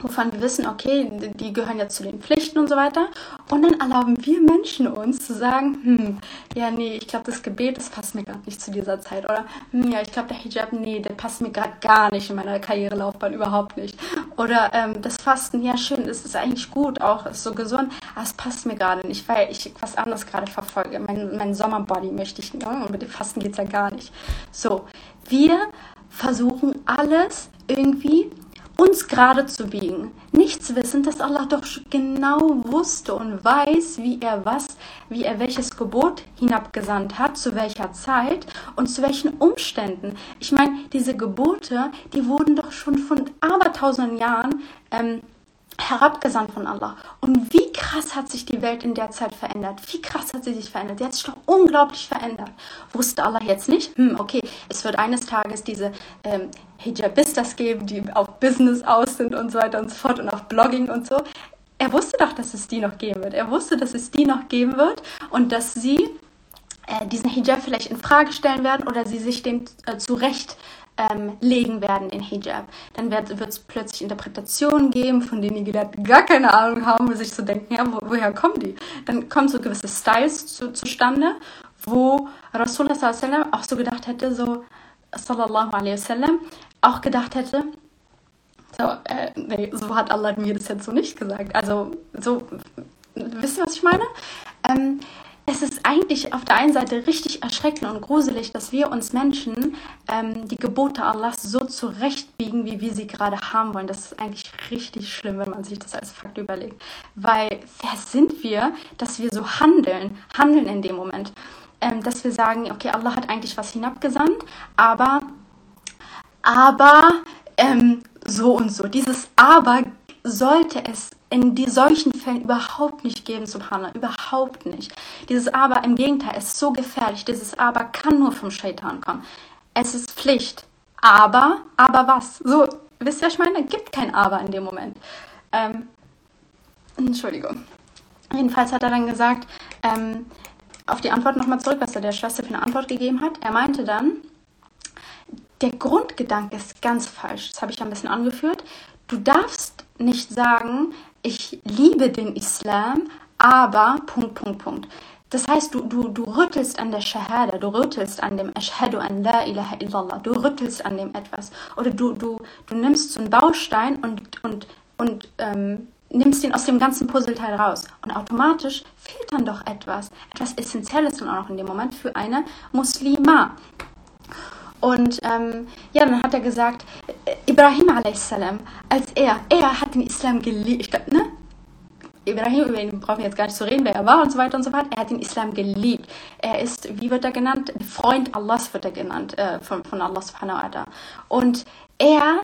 wovon wir wissen, okay, die gehören ja zu den Pflichten und so weiter. Und dann erlauben wir Menschen uns zu sagen, hm, ja, nee, ich glaube, das Gebet, das passt mir gerade nicht zu dieser Zeit. Oder, hm, ja, ich glaube, der Hijab, nee, der passt mir gerade gar nicht in meiner Karrierelaufbahn, überhaupt nicht. Oder ähm, das Fasten, ja, schön, das ist eigentlich gut, auch ist so gesund, aber es passt mir gerade nicht, weil ich was anderes gerade verfolge. Mein, mein Sommerbody möchte ich, ne? und mit dem Fasten geht es ja gar nicht. So, wir versuchen alles irgendwie uns gerade zu biegen. Nichts wissend, dass Allah doch genau wusste und weiß, wie er was, wie er welches Gebot hinabgesandt hat, zu welcher Zeit und zu welchen Umständen. Ich meine, diese Gebote, die wurden doch schon von abertausenden Jahren ähm, herabgesandt von Allah. Und wie krass hat sich die Welt in der Zeit verändert? Wie krass hat sie sich verändert? Sie hat sich doch unglaublich verändert. Wusste Allah jetzt nicht? Hm, okay, es wird eines Tages diese ähm, Hijabistas geben, die auf Business aus sind und so weiter und so fort und auf Blogging und so. Er wusste doch, dass es die noch geben wird. Er wusste, dass es die noch geben wird und dass sie äh, diesen Hijab vielleicht in Frage stellen werden oder sie sich dem äh, zurecht ähm, legen werden in Hijab. Dann wird es plötzlich Interpretationen geben, von denen die gar keine Ahnung haben, wo sich so denken, ja, wo, woher kommen die? Dann kommen so gewisse Styles zu, zustande, wo Rasulullah auch so gedacht hätte, so sallallahu alaihi wasallam, auch gedacht hätte, so, äh, nee, so hat Allah mir das jetzt so nicht gesagt. Also, so, wisst ihr, was ich meine? Ähm, es ist eigentlich auf der einen Seite richtig erschreckend und gruselig, dass wir uns Menschen ähm, die Gebote Allahs so zurechtbiegen, wie wir sie gerade haben wollen. Das ist eigentlich richtig schlimm, wenn man sich das als Fakt überlegt. Weil wer sind wir, dass wir so handeln, handeln in dem Moment? Ähm, dass wir sagen, okay, Allah hat eigentlich was hinabgesandt, aber, aber ähm, so und so. Dieses Aber sollte es in die solchen Fällen überhaupt nicht geben, Subhanallah, überhaupt nicht. Dieses Aber im Gegenteil ist so gefährlich. Dieses Aber kann nur vom Shaitan kommen. Es ist Pflicht. Aber, aber was? So, wisst ihr, was ich meine? Gibt kein Aber in dem Moment. Ähm, Entschuldigung. Jedenfalls hat er dann gesagt, ähm, auf die Antwort nochmal zurück, was er der Schwester für eine Antwort gegeben hat. Er meinte dann, der Grundgedanke ist ganz falsch. Das habe ich ein bisschen angeführt. Du darfst nicht sagen, ich liebe den Islam, aber Punkt, Punkt, Punkt. Das heißt, du, du, du rüttelst an der Shahada, du rüttelst an dem Ashhadu an la ilaha illallah, du rüttelst an dem etwas. Oder du, du, du nimmst so einen Baustein und, und, und ähm, nimmst ihn aus dem ganzen Puzzleteil raus. Und automatisch fehlt dann doch etwas, etwas Essentielles dann auch noch in dem Moment für eine Muslima. Und ähm, ja, dann hat er gesagt, Ibrahim a.s., als er, er hat den Islam geliebt, ne? Ibrahim, über ihn brauchen wir jetzt gar nicht zu reden, wer er war und so weiter und so fort. Er hat den Islam geliebt. Er ist, wie wird er genannt? Freund Allahs wird er genannt, äh, von, von Allah subhanahu wa ta'ala. Und er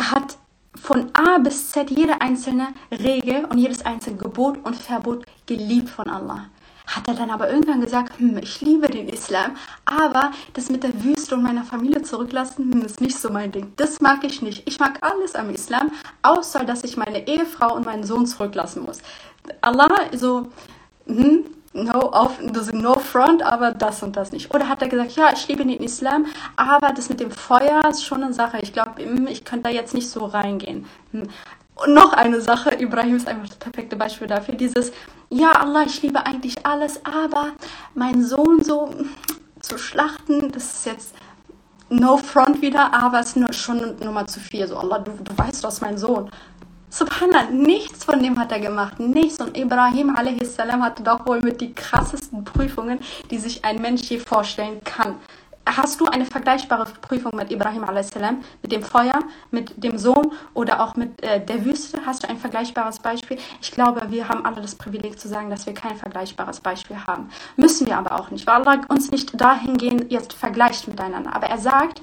hat von A bis Z jede einzelne Regel und jedes einzelne Gebot und Verbot geliebt von Allah. Hat er dann aber irgendwann gesagt, hm, ich liebe den Islam, aber das mit der Wüste und meiner Familie zurücklassen, hm, ist nicht so mein Ding. Das mag ich nicht. Ich mag alles am Islam, außer dass ich meine Ehefrau und meinen Sohn zurücklassen muss. Allah, so, hm, no, auf, no front, aber das und das nicht. Oder hat er gesagt, ja, ich liebe den Islam, aber das mit dem Feuer ist schon eine Sache. Ich glaube, hm, ich könnte da jetzt nicht so reingehen. Und noch eine Sache, Ibrahim ist einfach das perfekte Beispiel dafür, dieses, ja, Allah, ich liebe eigentlich alles, aber mein Sohn so zu schlachten, das ist jetzt no front wieder, aber es ist schon Nummer zu viel. So, Allah, du, du weißt, was mein Sohn. Subhanallah, nichts von dem hat er gemacht. Nichts. Und Ibrahim a.s. hatte doch wohl mit die krassesten Prüfungen, die sich ein Mensch je vorstellen kann. Hast du eine vergleichbare Prüfung mit Ibrahim a.s., mit dem Feuer, mit dem Sohn oder auch mit äh, der Wüste? Hast du ein vergleichbares Beispiel? Ich glaube, wir haben alle das Privileg zu sagen, dass wir kein vergleichbares Beispiel haben. Müssen wir aber auch nicht, weil Allah uns nicht dahingehend jetzt vergleicht miteinander. Aber er sagt,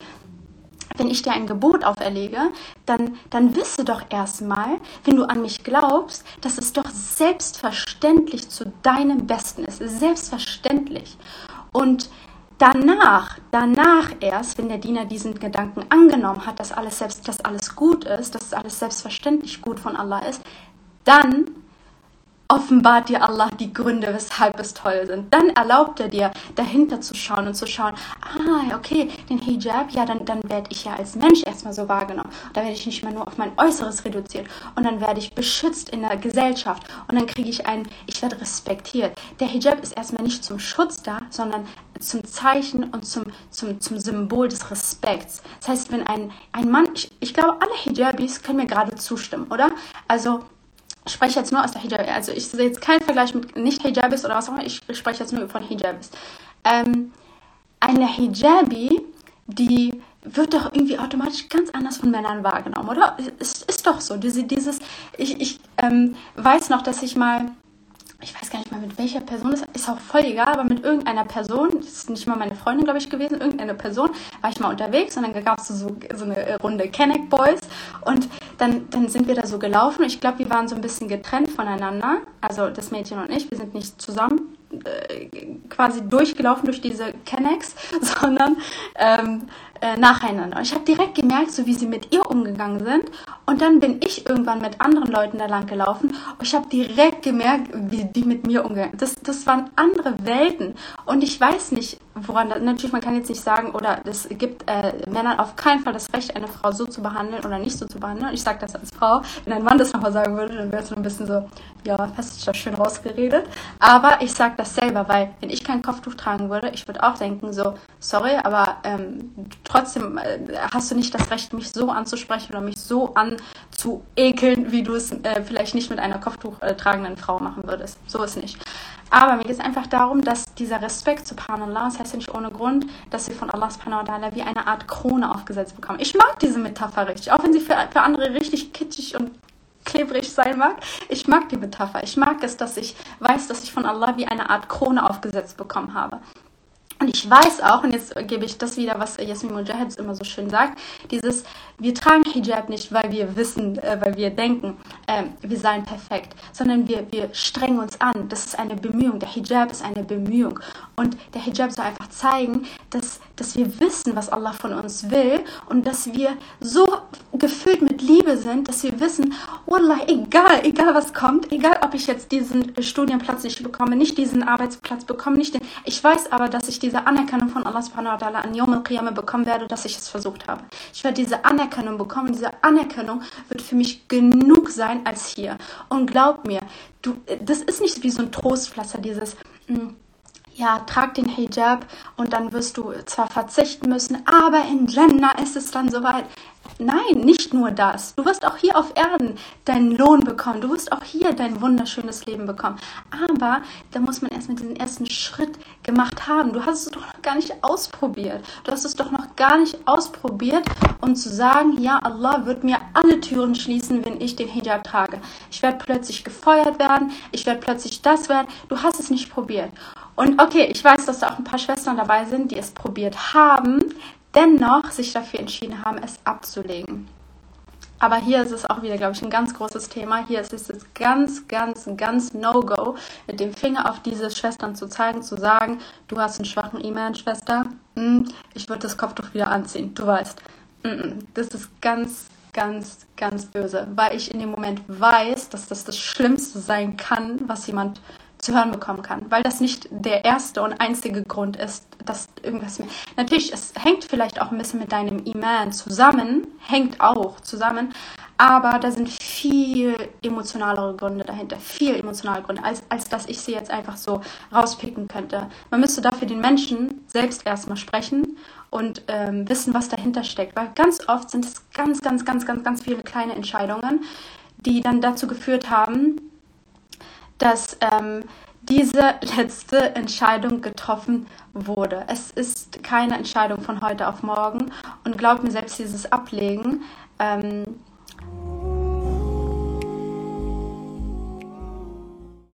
wenn ich dir ein Gebot auferlege, dann, dann wisse doch erstmal, wenn du an mich glaubst, dass es doch selbstverständlich zu deinem Besten ist. Selbstverständlich. Und danach, danach erst, wenn der Diener diesen Gedanken angenommen hat, dass alles selbst, dass alles gut ist, dass alles selbstverständlich gut von Allah ist, dann offenbart dir Allah die Gründe, weshalb es toll sind. Dann erlaubt er dir, dahinter zu schauen und zu schauen, ah, okay, den Hijab, ja, dann, dann werde ich ja als Mensch erstmal so wahrgenommen. Da werde ich nicht mehr nur auf mein Äußeres reduziert. Und dann werde ich beschützt in der Gesellschaft. Und dann kriege ich einen, ich werde respektiert. Der Hijab ist erstmal nicht zum Schutz da, sondern zum Zeichen und zum, zum, zum Symbol des Respekts. Das heißt, wenn ein, ein Mann, ich, ich glaube, alle Hijabis können mir gerade zustimmen, oder? Also, ich spreche jetzt nur aus der Hijab, also ich sehe jetzt keinen Vergleich mit Nicht-Hijabis oder was auch immer, ich spreche jetzt nur von Hijabis. Ähm, eine Hijabi, die wird doch irgendwie automatisch ganz anders von Männern wahrgenommen, oder? Es ist doch so. Diese, dieses, ich, ich ähm, weiß noch, dass ich mal ich weiß gar nicht mal mit welcher Person, das ist auch voll egal, aber mit irgendeiner Person, das ist nicht mal meine Freundin, glaube ich, gewesen, irgendeine Person, war ich mal unterwegs und dann gab es so, so eine Runde Kenneck Boys und dann, dann sind wir da so gelaufen. Ich glaube, wir waren so ein bisschen getrennt voneinander, also das Mädchen und ich, wir sind nicht zusammen äh, quasi durchgelaufen durch diese Kennex, sondern ähm, äh, nacheinander. Und ich habe direkt gemerkt, so wie sie mit ihr umgegangen sind. Und dann bin ich irgendwann mit anderen Leuten da lang gelaufen. Und ich habe direkt gemerkt, wie die mit mir sind. Das, das waren andere Welten. Und ich weiß nicht, woran das, natürlich, man kann jetzt nicht sagen, oder es gibt äh, Männern auf keinen Fall das Recht, eine Frau so zu behandeln oder nicht so zu behandeln. Ich sage das als Frau. Wenn ein Mann das nochmal sagen würde, dann wäre es so ein bisschen so, ja, hast du das schön rausgeredet. Aber ich sage das selber, weil wenn ich kein Kopftuch tragen würde, ich würde auch denken so, sorry, aber ähm, trotzdem äh, hast du nicht das Recht, mich so anzusprechen oder mich so anzuekeln, wie du es äh, vielleicht nicht mit einer Kopftuch äh, tragenden Frau machen würdest. So ist nicht. Aber mir geht es einfach darum, dass dieser Respekt, subhanallah, das heißt ja nicht ohne Grund, dass wir von Allah subhanahu wa ta'ala wie eine Art Krone aufgesetzt bekommen. Ich mag diese Metapher richtig, auch wenn sie für, für andere richtig kitschig und klebrig sein mag. Ich mag die Metapher. Ich mag es, dass ich weiß, dass ich von Allah wie eine Art Krone aufgesetzt bekommen habe. Und ich weiß auch, und jetzt gebe ich das wieder, was Yasmin Mujahid immer so schön sagt, dieses, wir tragen Hijab nicht, weil wir wissen, äh, weil wir denken, äh, wir seien perfekt, sondern wir, wir strengen uns an. Das ist eine Bemühung. Der Hijab ist eine Bemühung. Und der Hijab soll einfach zeigen, dass, dass wir wissen, was Allah von uns will und dass wir so gefüllt mit Liebe sind, dass wir wissen, Wallah, egal, egal was kommt, egal ob ich jetzt diesen Studienplatz nicht bekomme, nicht diesen Arbeitsplatz bekomme, nicht den, ich weiß aber, dass ich diese Anerkennung von Allah subhanahu wa ta'ala an Yom al-Qiyamah bekommen werde, dass ich es versucht habe. Ich werde diese Anerkennung bekommen. Diese Anerkennung wird für mich genug sein als hier. Und glaub mir, du, das ist nicht wie so ein Trostpflaster, dieses, mh, hm, ja, trag den Hijab und dann wirst du zwar verzichten müssen, aber in Jannah ist es dann soweit. Nein, nicht nur das. Du wirst auch hier auf Erden deinen Lohn bekommen. Du wirst auch hier dein wunderschönes Leben bekommen. Aber da muss man erstmal diesen ersten Schritt gemacht haben. Du hast es doch noch gar nicht ausprobiert. Du hast es doch noch gar nicht ausprobiert, um zu sagen, ja, Allah wird mir alle Türen schließen, wenn ich den Hijab trage. Ich werde plötzlich gefeuert werden. Ich werde plötzlich das werden. Du hast es nicht probiert. Und okay, ich weiß, dass da auch ein paar Schwestern dabei sind, die es probiert haben, dennoch sich dafür entschieden haben, es abzulegen. Aber hier ist es auch wieder, glaube ich, ein ganz großes Thema. Hier ist es ganz, ganz, ganz No-Go, mit dem Finger auf diese Schwestern zu zeigen, zu sagen, du hast einen schwachen E-Mail, Schwester, hm, ich würde das Kopftuch wieder anziehen, du weißt. Das ist ganz, ganz, ganz böse, weil ich in dem Moment weiß, dass das das Schlimmste sein kann, was jemand zu hören bekommen kann, weil das nicht der erste und einzige Grund ist, dass irgendwas mehr. Natürlich, es hängt vielleicht auch ein bisschen mit deinem Iman zusammen, hängt auch zusammen, aber da sind viel emotionalere Gründe dahinter, viel emotionale Gründe, als, als dass ich sie jetzt einfach so rauspicken könnte. Man müsste dafür den Menschen selbst erstmal sprechen und ähm, wissen, was dahinter steckt, weil ganz oft sind es ganz, ganz, ganz, ganz, ganz viele kleine Entscheidungen, die dann dazu geführt haben, dass ähm, diese letzte Entscheidung getroffen wurde. Es ist keine Entscheidung von heute auf morgen und glaubt mir selbst dieses Ablegen. Ähm,